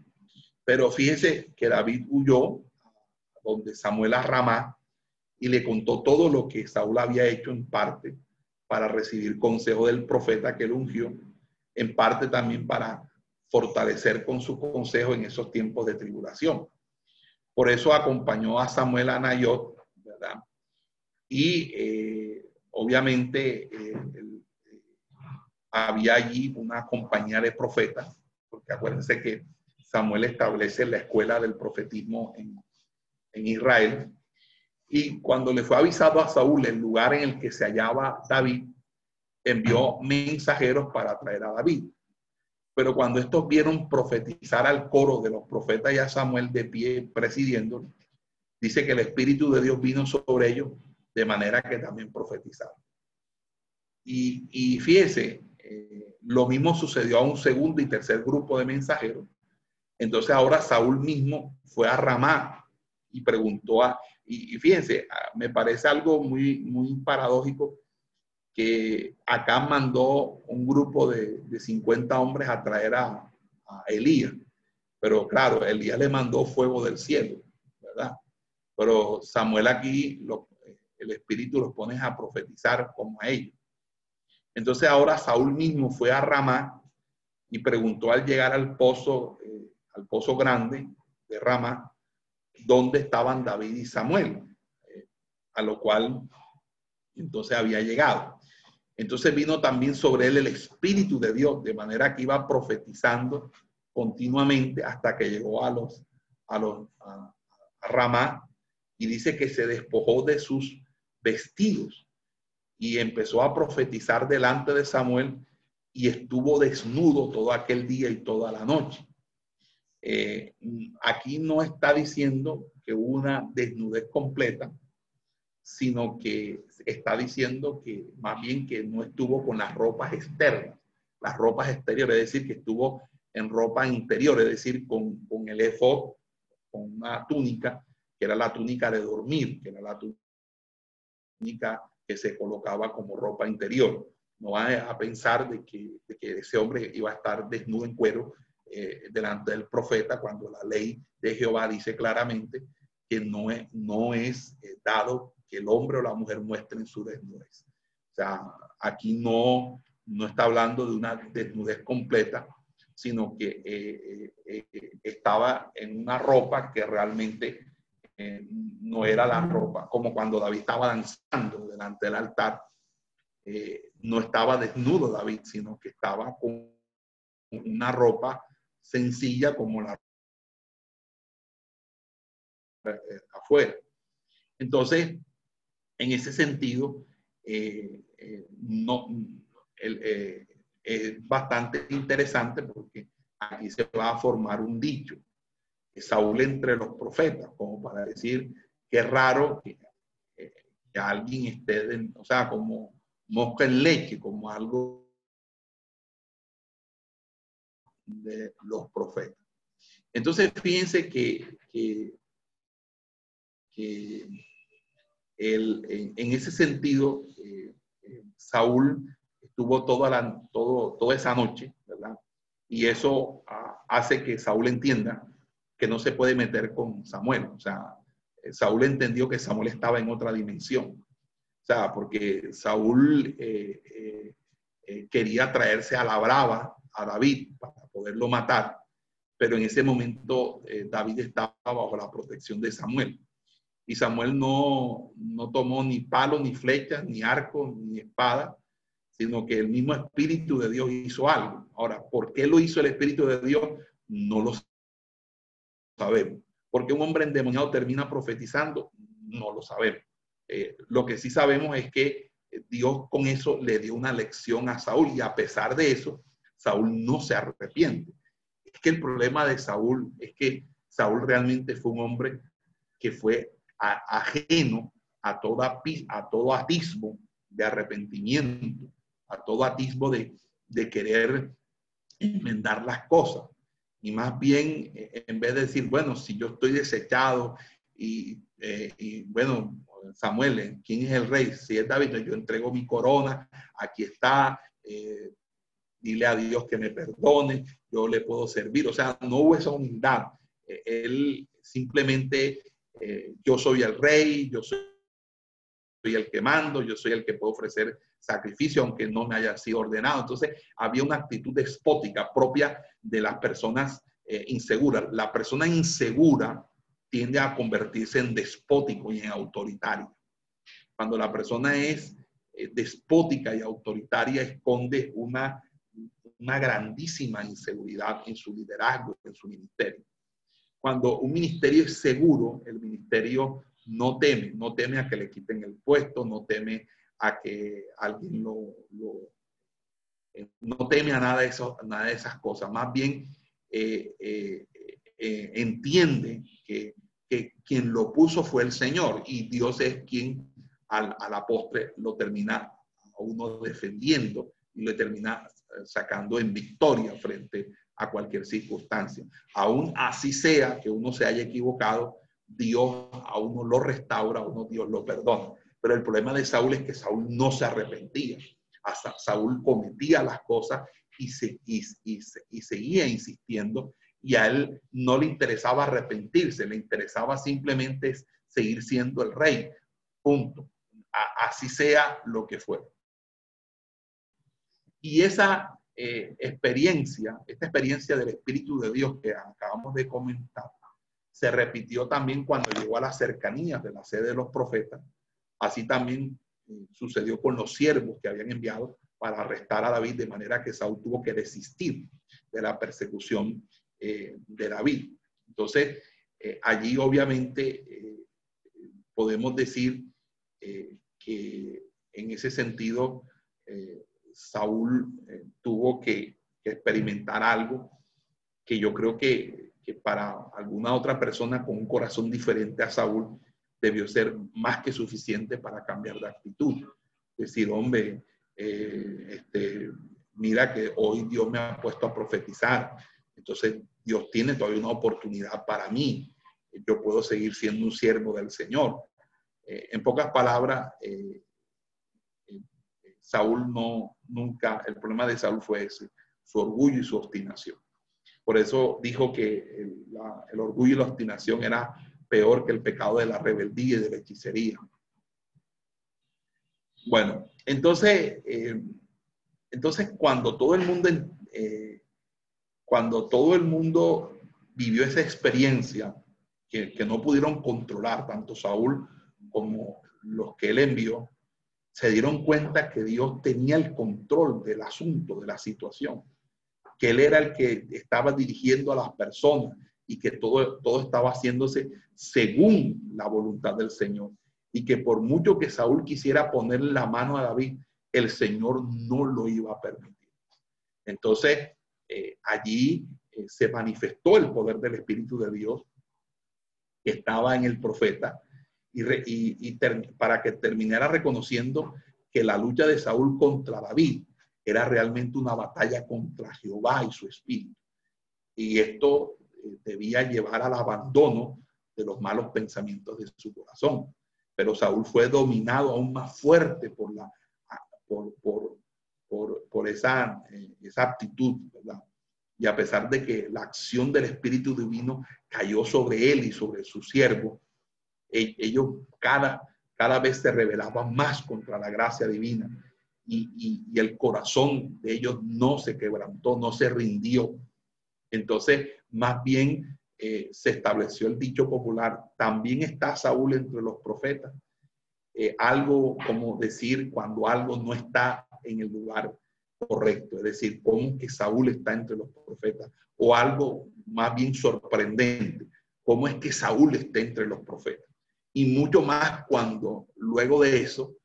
Speaker 2: Pero fíjese que David huyó donde Samuel a y le contó todo lo que Saúl había hecho en parte para recibir consejo del profeta que él ungió, en parte también para fortalecer con su consejo en esos tiempos de tribulación. Por eso acompañó a Samuel a Nayot, ¿verdad? Y eh, obviamente eh, había allí una compañía de profetas, porque acuérdense que Samuel establece la escuela del profetismo en, Israel. Y cuando le fue avisado a Saúl el lugar en el que se hallaba David, envió mensajeros para traer a David. Pero cuando estos vieron profetizar al coro de los profetas y a Samuel de pie presidiendo, dice que el Espíritu de Dios vino sobre ellos de manera que también profetizaron. Y, y fíjese, eh, lo mismo sucedió a un segundo y tercer grupo de mensajeros entonces ahora Saúl mismo fue a Ramá y preguntó a, y, fíjense, me parece algo muy, muy paradójico que acá mandó un grupo de, de 50 hombres a traer a, Elías. Pero claro, Elías le mandó fuego del cielo, ¿verdad? Pero Samuel aquí, el Espíritu los pone a profetizar como a ellos. Entonces ahora Saúl mismo fue a Ramá y preguntó al llegar al pozo eh, al pozo grande de Rama, donde estaban David y Samuel, eh, a lo cual entonces había llegado. Entonces vino también sobre él el Espíritu de Dios, de manera que iba profetizando continuamente hasta que llegó a los a los a, Ramá y dice que se despojó de sus vestidos y empezó a profetizar delante de Samuel y estuvo desnudo todo aquel día y toda la noche. Eh, aquí no está diciendo que hubo una desnudez completa, sino que está diciendo que más bien que no estuvo con las ropas externas, las ropas exteriores, es decir, que estuvo en ropa interior, es decir, con, con el efod, con una túnica que era la túnica de dormir, que era la túnica que se colocaba como ropa interior. No va a pensar de que, ese hombre iba a estar desnudo en cuero eh, delante del profeta cuando la ley de Jehová dice claramente que no es, no es eh, dado que el hombre o la mujer muestren su desnudez. O sea, aquí no, no está hablando de una desnudez completa, sino que eh, estaba en una ropa que realmente no era la ropa, como cuando David estaba danzando delante del altar, no estaba desnudo David, sino que estaba con una ropa sencilla como la afuera. Entonces, en ese sentido, no, el, es bastante interesante porque aquí se va a formar un dicho. Saúl entre los profetas, como para decir que raro que, alguien esté, o sea, como mosca en leche, como algo de los profetas. Entonces, fíjense que, que, en, ese sentido, eh, eh, Saúl tuvo toda, la, todo, toda esa noche, ¿verdad? Y eso ah, hace que Saúl entienda que no se puede meter con Samuel. O sea, eh, Saúl entendió que Samuel estaba en otra dimensión. O sea, porque Saúl quería traerse a la brava a David para poderlo matar, pero en ese momento David estaba bajo la protección de Samuel. Y Samuel no, no tomó ni palo, ni flecha, ni arco, ni espada, sino que el mismo Espíritu de Dios hizo algo. Ahora, ¿por qué lo hizo el Espíritu de Dios? No lo sabemos. ¿Por qué un hombre endemoniado termina profetizando? No lo sabemos. Eh, lo que sí sabemos es que Dios con eso le dio una lección a Saúl y a pesar de eso, Saúl no se arrepiente. Es que el problema de Saúl es que Saúl realmente fue un hombre que fue ajeno a, todo atismo de arrepentimiento a todo atisbo de, querer enmendar las cosas. Y más bien, eh, en vez de decir, bueno, si yo estoy desechado y, eh, bueno, Samuel, eh, ¿quién es el rey? Si es David, yo entrego mi corona, aquí está, dile a Dios que me perdone, yo le puedo servir. O sea, no hubo esa humildad. él simplemente, yo soy el rey, yo soy el que mando, yo soy el que puedo ofrecer sacrificio, aunque no me haya sido ordenado. Entonces, había una actitud despótica propia de las personas eh, inseguras. La persona insegura tiende a convertirse en despótico y en autoritario. Cuando la persona es eh, despótica y autoritaria, esconde una, una grandísima inseguridad en su liderazgo, en su ministerio. Cuando un ministerio es seguro, el ministerio no teme, no teme a que le quiten el puesto, no teme a que alguien lo, eh, no teme a nada de, eso, nada de esas cosas, más bien eh, eh, entiende que, quien lo puso fue el Señor y Dios es quien al, a la postre lo termina a uno defendiendo y le termina sacando en victoria frente a cualquier circunstancia. Aún así sea que uno se haya equivocado, Dios a uno lo restaura, a uno Dios lo perdona. Pero el problema de Saúl es que Saúl no se arrepentía. Hasta Saúl cometía las cosas y, se, y, seguía insistiendo y a él no le interesaba arrepentirse, le interesaba simplemente seguir siendo el rey. Punto. así sea lo que fuera. Y esa eh, experiencia, esta experiencia del Espíritu de Dios que acabamos de comentar, se repitió también cuando llegó a las cercanías de la sede de los profetas Así también eh, sucedió con los siervos que habían enviado para arrestar a David, de manera que Saúl tuvo que desistir de la persecución eh, de David. Entonces, allí obviamente podemos decir que en ese sentido Saúl tuvo que, experimentar algo que yo creo que, para alguna otra persona con un corazón diferente a Saúl, debió ser más que suficiente para cambiar de actitud. Decir, hombre, eh, este, mira que hoy Dios me ha puesto a profetizar, entonces Dios tiene todavía una oportunidad para mí. yo puedo seguir siendo un siervo del Señor. Eh, en pocas palabras, eh, eh, Saúl no, nunca, el problema de Saúl fue ese, su orgullo y su obstinación. Por eso dijo que el, orgullo y la obstinación era peor que el pecado de la rebeldía y de la hechicería. Bueno, entonces, entonces cuando todo el mundo, cuando todo el mundo vivió esa experiencia que, que, no pudieron controlar, tanto Saúl como los que él envió, se dieron cuenta que Dios tenía el control del asunto, de la situación, que Él era el que estaba dirigiendo a las personas y que todo, todo estaba haciéndose según la voluntad del Señor. Y que por mucho que Saúl quisiera ponerle la mano a David, el Señor no lo iba a permitir. Entonces, eh, allí eh, se manifestó el poder del Espíritu de Dios que estaba en el profeta y, para que terminara reconociendo que la lucha de Saúl contra David era realmente una batalla contra Jehová y su espíritu. Y esto eh, debía llevar al abandono de los malos pensamientos de su corazón. Pero Saúl fue dominado aún más fuerte por, esa, eh, esa ¿verdad? Y a pesar de que la acción del Espíritu Divino cayó sobre él y sobre su siervo, ellos cada, cada vez se rebelaban más contra la gracia divina y, el corazón de ellos no se quebrantó, no se rindió. Entonces, más bien eh, se estableció el dicho popular, también está Saúl entre los profetas. Eh, algo como decir cuando algo no está en el lugar correcto, es decir, como que Saúl está entre los profetas, o algo más bien sorprendente, cómo es que Saúl está entre los profetas y mucho más cuando luego de eso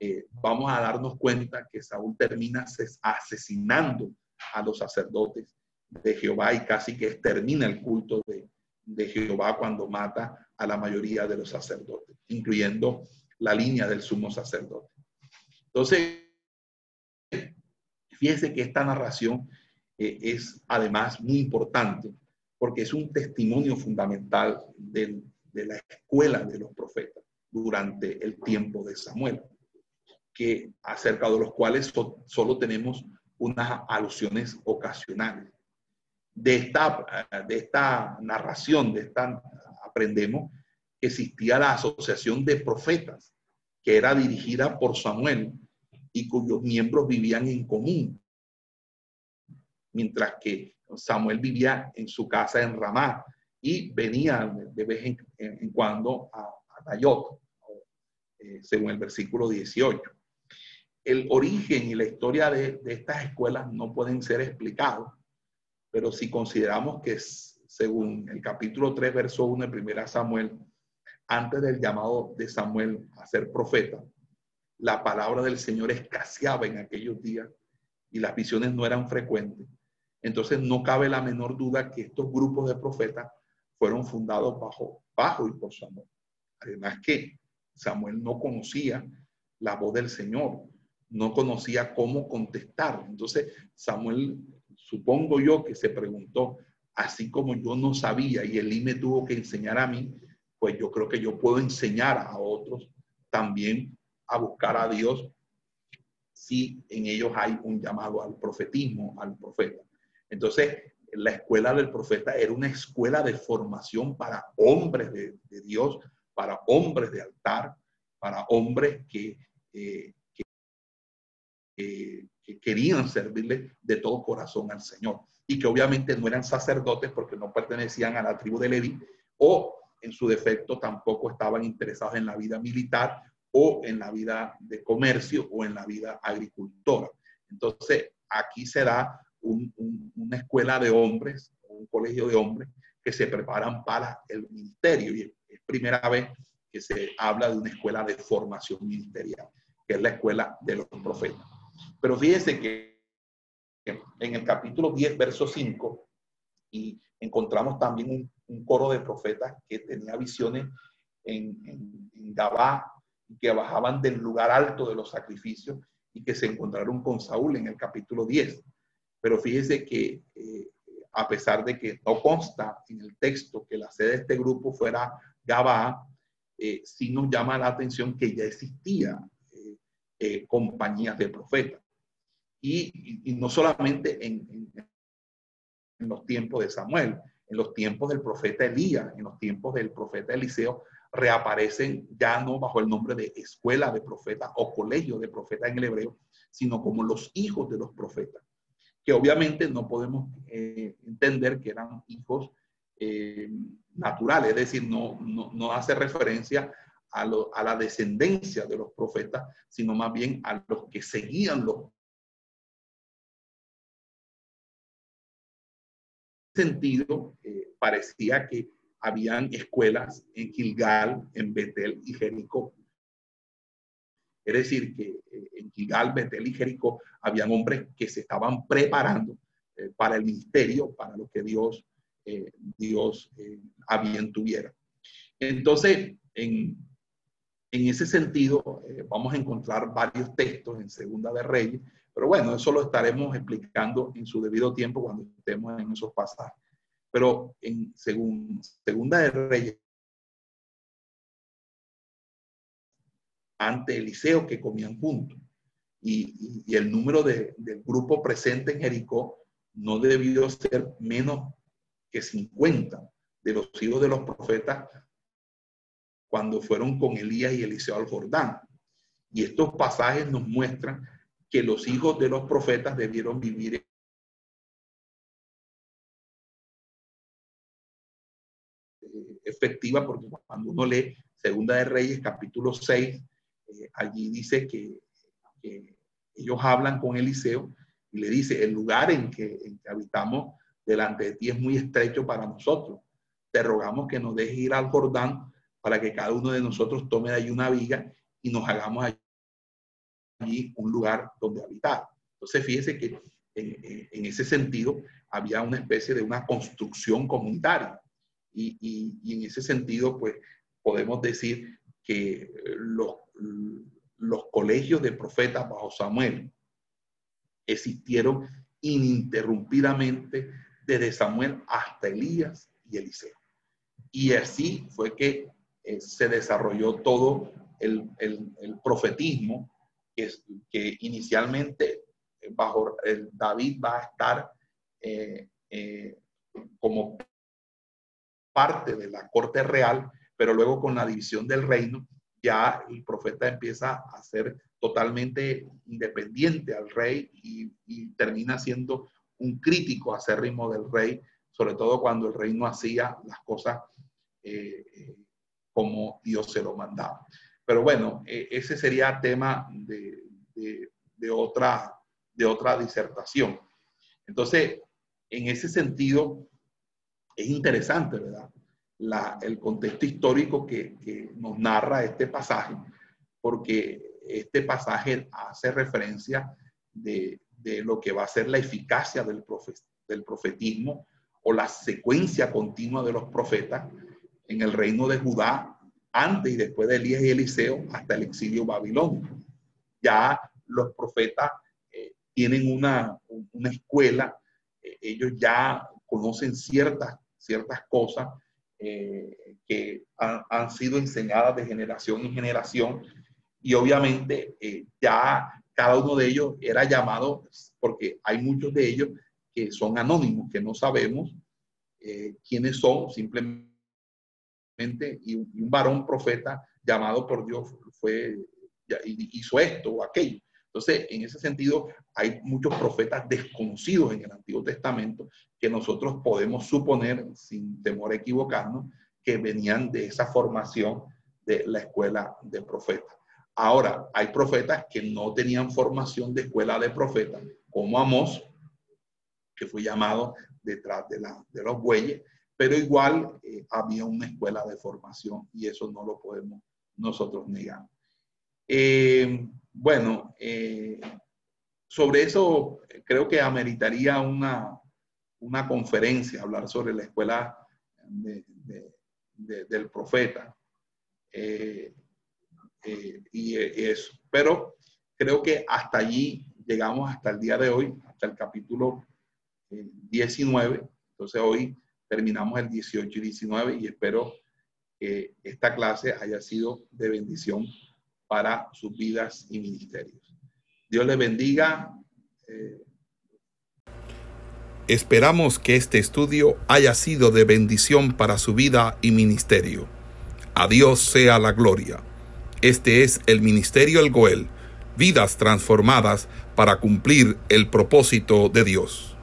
Speaker 2: eh, vamos a darnos cuenta que Saúl termina asesinando a los sacerdotes de Jehová y casi que extermina el culto de, Jehová cuando mata a la mayoría de los sacerdotes, incluyendo la línea del sumo sacerdote. Entonces, fíjense que esta narración eh, es además muy importante porque es un testimonio fundamental del, de la escuela de los profetas durante el tiempo de Samuel, que acerca de los cuales solo tenemos unas alusiones ocasionales. De esta, de esta narración, de esta, aprendemos que existía la asociación de profetas, que era dirigida por Samuel y cuyos miembros vivían en común, mientras que Samuel vivía en su casa en Ramá y venía de vez en, cuando a, a eh, según el versículo 18. El origen y la historia de, estas escuelas no pueden ser explicados, pero si consideramos que según el capítulo 3, verso 1 de 1 Samuel, antes del llamado de Samuel a ser profeta, la palabra del Señor escaseaba en aquellos días y las visiones no eran frecuentes. Entonces no cabe la menor duda que estos grupos de profetas fueron fundados bajo, bajo y por Samuel. Además que Samuel no conocía la voz del Señor, no conocía cómo contestar. Entonces Samuel, supongo yo que se preguntó, así como yo no sabía y Elí me tuvo que enseñar a mí, pues yo creo que yo puedo enseñar a otros también a buscar a Dios si en ellos hay un llamado al profetismo, al profeta. Entonces, la escuela del profeta era una escuela de formación para hombres de, Dios, para hombres de altar, para hombres que, eh, que, querían servirle de todo corazón al Señor y que obviamente no eran sacerdotes porque no pertenecían a la tribu de Levi o en su defecto tampoco estaban interesados en la vida militar o en la vida de comercio o en la vida agricultora. Entonces, aquí se da una escuela de hombres, un colegio de hombres que se preparan para el ministerio. Y es primera vez que se habla de una escuela de formación ministerial, que es la escuela de los profetas. Pero fíjense que en el capítulo 10, verso 5, y encontramos también un, coro de profetas que tenía visiones en, en, en Gabá, que bajaban del lugar alto de los sacrificios y que se encontraron con Saúl en el capítulo 10. Pero fíjese que eh, a pesar de que no consta en el texto que la sede de este grupo fuera Gabá, eh, sí nos llama la atención que ya existía eh, eh, compañías de profetas. Y, no solamente en, en, los tiempos de Samuel, en los tiempos del profeta Elías, en los tiempos del profeta Eliseo, reaparecen ya no bajo el nombre de escuela de profetas o colegio de profetas en el hebreo, sino como los hijos de los profetas, que obviamente no podemos entender que eran hijos eh, natural, es decir, no, no, hace referencia a, a, la descendencia de los profetas, sino más bien a los que seguían los sentido, eh, parecía que habían escuelas en Gilgal, en Betel y Jericó. Es decir, que eh, en Gilgal, Betel y Jericó habían hombres que se estaban preparando para el ministerio, para lo que Dios eh, Dios eh, a bien tuviera. Entonces, en, en ese sentido, eh, vamos a encontrar varios textos en Segunda de Reyes, pero bueno, eso lo estaremos explicando en su debido tiempo cuando estemos en esos pasajes. Pero en Segunda de Reyes, ante Eliseo que comían juntos, y, el número de, del grupo presente en Jericó no debió ser menos que 50 de los hijos de los profetas cuando fueron con Elías y Eliseo al Jordán. Y estos pasajes nos muestran que los hijos de los profetas debieron vivir efectiva, porque cuando uno lee Segunda de Reyes, capítulo 6, eh, allí dice que, ellos hablan con Eliseo y le dice, el lugar en que, en que habitamos delante de ti es muy estrecho para nosotros. Te rogamos que nos dejes ir al Jordán para que cada uno de nosotros tome de allí una viga y nos hagamos allí un lugar donde habitar. Entonces, fíjese que en, ese sentido había una especie de una construcción comunitaria. Y, y, en ese sentido, pues podemos decir que los, los colegios de profetas bajo Samuel existieron ininterrumpidamente desde Samuel hasta Elías y Eliseo. Y así fue que eh, se desarrolló todo el, profetismo que, inicialmente eh, bajo David va a estar eh, como parte de la corte real, pero luego con la división del reino, ya el profeta empieza a ser totalmente independiente al rey y, termina siendo un crítico acérrimo del rey, sobre todo cuando el rey no hacía las cosas eh, como Dios se lo mandaba. Pero bueno, e, ese sería tema de, otra, de otra disertación. Entonces, en ese sentido, es interesante, ¿verdad? El contexto histórico que, nos narra este pasaje, porque este pasaje hace referencia de, de lo que va a ser la eficacia del, del profetismo o la secuencia continua de los profetas en el reino de Judá, antes y después de Elías y Eliseo, hasta el exilio babilónico. Ya los profetas eh, tienen una, una escuela, eh, ellos ya conocen ciertas, ciertas cosas eh, que han, sido enseñadas de generación en generación y obviamente ya cada uno de ellos era llamado, porque hay muchos de ellos que son anónimos, que no sabemos eh, quiénes son, simplemente, y un, varón profeta llamado por Dios fue, hizo esto o aquello. Entonces, en ese sentido, hay muchos profetas desconocidos en el Antiguo Testamento que nosotros podemos suponer, sin temor a equivocarnos, que venían de esa formación de la escuela de profetas. Ahora, hay profetas que no tenían formación de escuela de profetas, como Amós, que fue llamado detrás de, los bueyes, pero igual eh, había una escuela de formación y eso no lo podemos nosotros negar. Eh, bueno, eh, sobre eso creo que ameritaría una, una conferencia, hablar sobre la escuela del profeta. Eh, y eso. Pero creo que hasta allí llegamos, hasta el día de hoy, hasta el capítulo 19, eh, Entonces hoy terminamos el 18 y 19 y espero que esta clase haya sido de bendición para sus vidas y ministerios. Dios les bendiga. Eh,
Speaker 1: Esperamos que este estudio haya sido de bendición para su vida y ministerio. A Dios sea la gloria. Este es el Ministerio El Goel, vidas transformadas para cumplir el propósito de Dios.